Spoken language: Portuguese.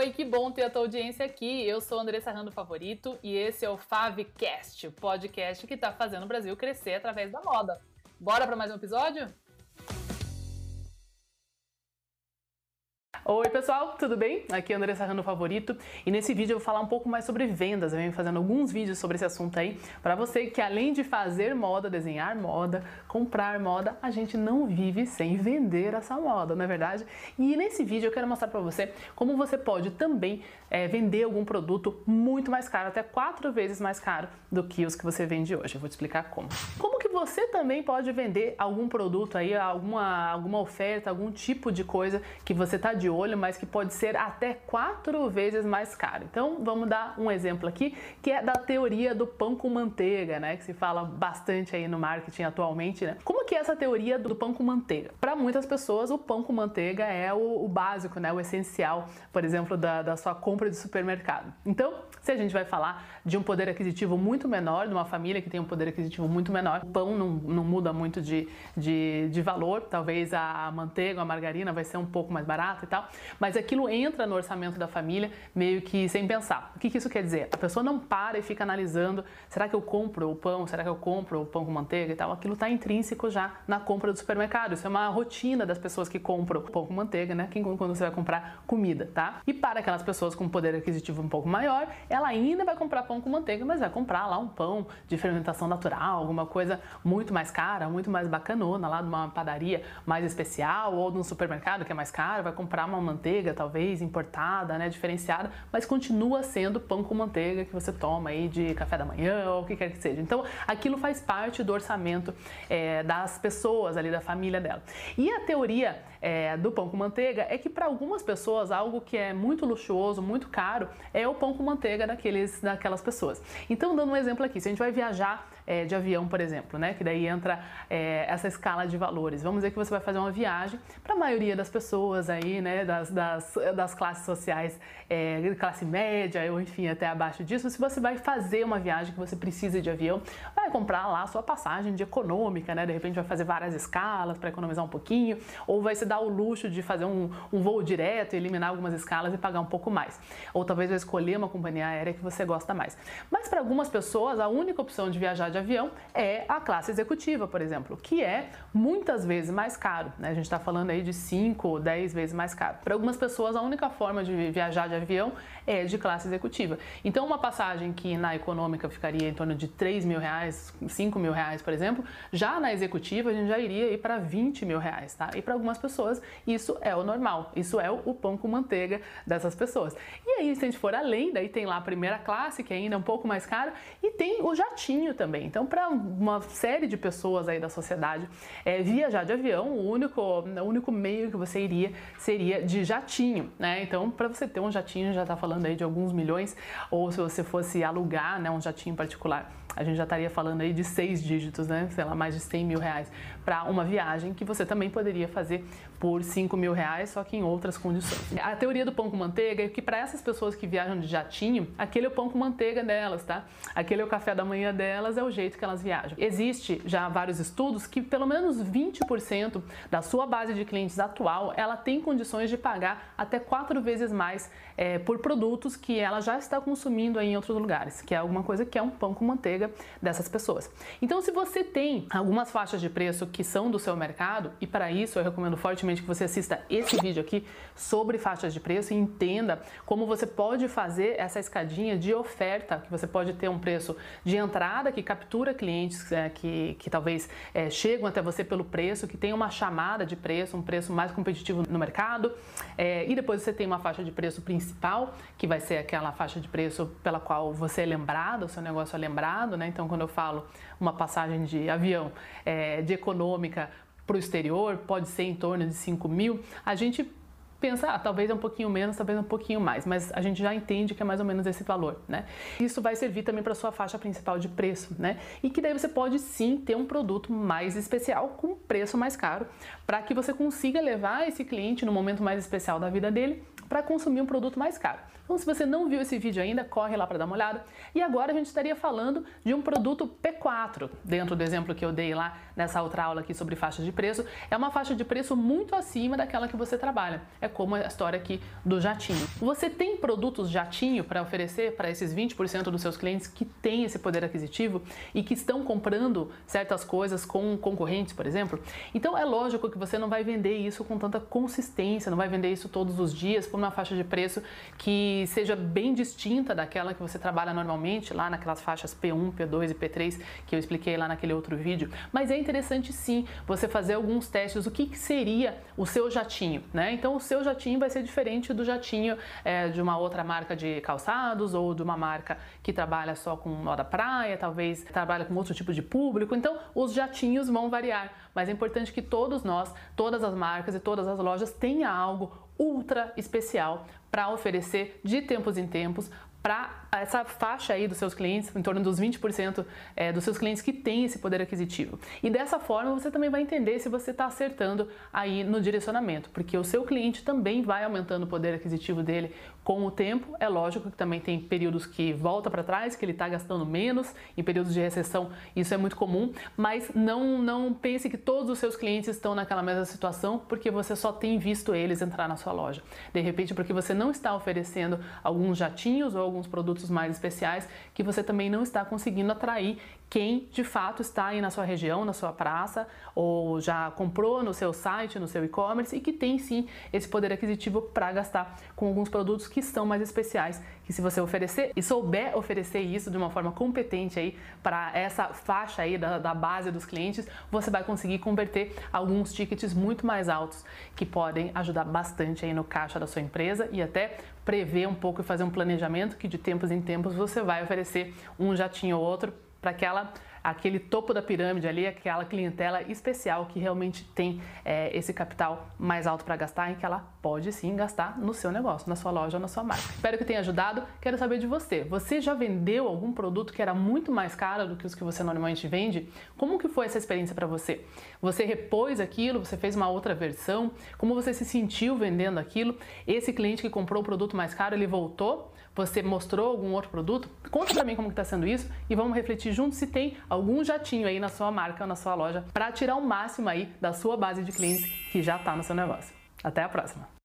oi, que bom ter a tua audiência aqui. Eu sou Andressa Rando Favorito e esse é o Favcast, o podcast que está fazendo o Brasil crescer através da moda. Bora para mais um episódio? Oi pessoal, tudo bem? Aqui é Andressa Rando Favorito e nesse vídeo eu vou falar um pouco mais sobre vendas. Eu venho fazendo alguns vídeos sobre esse assunto aí para você que além de fazer moda, desenhar moda, comprar moda, a gente não vive sem vender essa moda, não é verdade? E nesse vídeo eu quero mostrar para você como você pode também é, vender algum produto muito mais caro, até quatro vezes mais caro do que os que você vende hoje. Eu vou te explicar como. Como você também pode vender algum produto aí, alguma, alguma oferta, algum tipo de coisa que você está de olho, mas que pode ser até quatro vezes mais caro. Então vamos dar um exemplo aqui, que é da teoria do pão com manteiga, né? Que se fala bastante aí no marketing atualmente, né? Como que é essa teoria do pão com manteiga? Para muitas pessoas, o pão com manteiga é o, o básico, né? O essencial, por exemplo, da, da sua compra de supermercado. Então, se a gente vai falar de um poder aquisitivo muito menor, de uma família que tem um poder aquisitivo muito menor, o pão não, não muda muito de, de, de valor, talvez a manteiga, a margarina vai ser um pouco mais barato e tal, mas aquilo entra no orçamento da família meio que sem pensar. O que, que isso quer dizer? A pessoa não para e fica analisando: será que eu compro o pão? Será que eu compro o pão com manteiga e tal? Aquilo está intrínseco já na compra do supermercado. Isso é uma rotina das pessoas que compram pão com manteiga, né? Quando você vai comprar comida, tá? E para aquelas pessoas com poder aquisitivo um pouco maior, ela ainda vai comprar pão com manteiga, mas vai comprar lá um pão de fermentação natural, alguma coisa muito mais cara, muito mais bacanona, lá de uma padaria mais especial ou de um supermercado que é mais caro, vai comprar uma manteiga, talvez importada, né, diferenciada, mas continua sendo pão com manteiga que você toma aí de café da manhã ou o que quer que seja. Então, aquilo faz parte do orçamento é, das pessoas ali, da família dela. E a teoria é, do pão com manteiga é que para algumas pessoas algo que é muito luxuoso, muito caro, é o pão com manteiga daqueles, daquelas pessoas. Então, dando um exemplo aqui, se a gente vai viajar é, de avião, por exemplo, né, que daí entra é, essa escala de valores. Vamos dizer que você vai fazer uma viagem para a maioria das pessoas aí, né, das, das, das classes sociais, é, classe média ou enfim até abaixo disso. Se você vai fazer uma viagem que você precisa de avião, vai comprar lá a sua passagem de econômica, né? De repente vai fazer várias escalas para economizar um pouquinho, ou vai se dar o luxo de fazer um, um voo direto, eliminar algumas escalas e pagar um pouco mais. Ou talvez vai escolher uma companhia aérea que você gosta mais. Mas para algumas pessoas, a única opção de viajar de avião é a classe executiva, por exemplo, que é muitas vezes mais caro. Né? A gente está falando aí de 5 ou 10 vezes mais caro. Para algumas pessoas, a única forma de viajar de avião é de classe executiva. Então, uma passagem que na econômica ficaria em torno de 3 mil reais, 5 mil reais, por exemplo, já na executiva a gente já iria ir para 20 mil reais, tá? E para algumas pessoas isso é o normal, isso é o pão com manteiga dessas pessoas. E aí, se a gente for além, daí tem lá a primeira classe, que ainda é um pouco mais caro, e tem o jatinho também. Então, para uma série de pessoas aí da sociedade, é, viajar de avião, o único, o único meio que você iria seria de jatinho, né? Então, para você ter um jatinho, já está falando aí de alguns milhões, ou se você fosse alugar né, um jatinho particular, a gente já estaria falando aí de seis dígitos, né? Sei lá, mais de 100 mil reais para uma viagem que você também poderia fazer por 5 mil reais, só que em outras condições. A teoria do pão com manteiga é que para essas pessoas que viajam de jatinho, aquele é o pão com manteiga delas, tá? Aquele é o café da manhã delas, é o jeito que elas viajam. Existe já vários estudos que pelo menos 20% da sua base de clientes atual, ela tem condições de pagar até quatro vezes mais é, por produtos que ela já está consumindo em outros lugares, que é alguma coisa que é um pão com manteiga dessas pessoas. Então, se você tem algumas faixas de preço que são do seu mercado, e para isso eu recomendo fortemente que você assista esse vídeo aqui sobre faixas de preço e entenda como você pode fazer essa escadinha de oferta, que você pode ter um preço de entrada que captura clientes é, que, que talvez é, chegam até você pelo preço, que tem uma chamada de preço, um preço mais competitivo no mercado, é, e depois você tem uma faixa de preço principal, que vai ser aquela faixa de preço pela qual você é lembrado, o seu negócio é lembrado né? Então, quando eu falo uma passagem de avião é, de econômica para o exterior, pode ser em torno de 5 mil, a gente pensa, ah, talvez é um pouquinho menos, talvez um pouquinho mais, mas a gente já entende que é mais ou menos esse valor, né? Isso vai servir também para sua faixa principal de preço, né? E que daí você pode sim ter um produto mais especial com preço mais caro, para que você consiga levar esse cliente no momento mais especial da vida dele para consumir um produto mais caro. Então, se você não viu esse vídeo ainda, corre lá para dar uma olhada. E agora a gente estaria falando de um produto P4, dentro do exemplo que eu dei lá nessa outra aula aqui sobre faixa de preço. É uma faixa de preço muito acima daquela que você trabalha. É como a história aqui do jatinho. Você tem produtos jatinho para oferecer para esses 20% dos seus clientes que têm esse poder aquisitivo e que estão comprando certas coisas com concorrentes, por exemplo? Então é lógico que você não vai vender isso com tanta consistência, não vai vender isso todos os dias por uma faixa de preço que seja bem distinta daquela que você trabalha normalmente, lá naquelas faixas P1, P2 e P3 que eu expliquei lá naquele outro vídeo. Mas é interessante sim você fazer alguns testes, o que, que seria o seu jatinho, né? Então o seu jatinho vai ser diferente do jatinho é, de uma outra marca de calçados ou de uma marca que trabalha só com moda praia, talvez trabalha com outro tipo de público. Então os jatinhos vão variar, mas é importante que todos nós, todas as marcas e todas as lojas tenham algo ultra especial para oferecer de tempos em tempos para essa faixa aí dos seus clientes, em torno dos 20% é, dos seus clientes que têm esse poder aquisitivo. E dessa forma você também vai entender se você está acertando aí no direcionamento, porque o seu cliente também vai aumentando o poder aquisitivo dele com o tempo. É lógico que também tem períodos que volta para trás, que ele está gastando menos, em períodos de recessão isso é muito comum, mas não, não pense que todos os seus clientes estão naquela mesma situação porque você só tem visto eles entrar na sua loja. De repente, porque você não está oferecendo alguns jatinhos ou alguns produtos mais especiais que você também não está conseguindo atrair quem de fato está aí na sua região, na sua praça, ou já comprou no seu site, no seu e-commerce e que tem sim esse poder aquisitivo para gastar com alguns produtos que são mais especiais. Que se você oferecer e souber oferecer isso de uma forma competente aí para essa faixa aí da, da base dos clientes, você vai conseguir converter alguns tickets muito mais altos que podem ajudar bastante aí no caixa da sua empresa e até prever um pouco e fazer um planejamento que de tempos em tempos você vai oferecer um jatinho ou outro para aquela aquele topo da pirâmide ali, aquela clientela especial que realmente tem é, esse capital mais alto para gastar e que ela pode sim gastar no seu negócio, na sua loja ou na sua marca. Espero que tenha ajudado. Quero saber de você. Você já vendeu algum produto que era muito mais caro do que os que você normalmente vende? Como que foi essa experiência para você? Você repôs aquilo? Você fez uma outra versão? Como você se sentiu vendendo aquilo? Esse cliente que comprou o produto mais caro, ele voltou? Você mostrou algum outro produto? Conta para mim como está sendo isso e vamos refletir juntos se tem algum jatinho aí na sua marca na sua loja para tirar o máximo aí da sua base de clientes que já está no seu negócio. Até a próxima!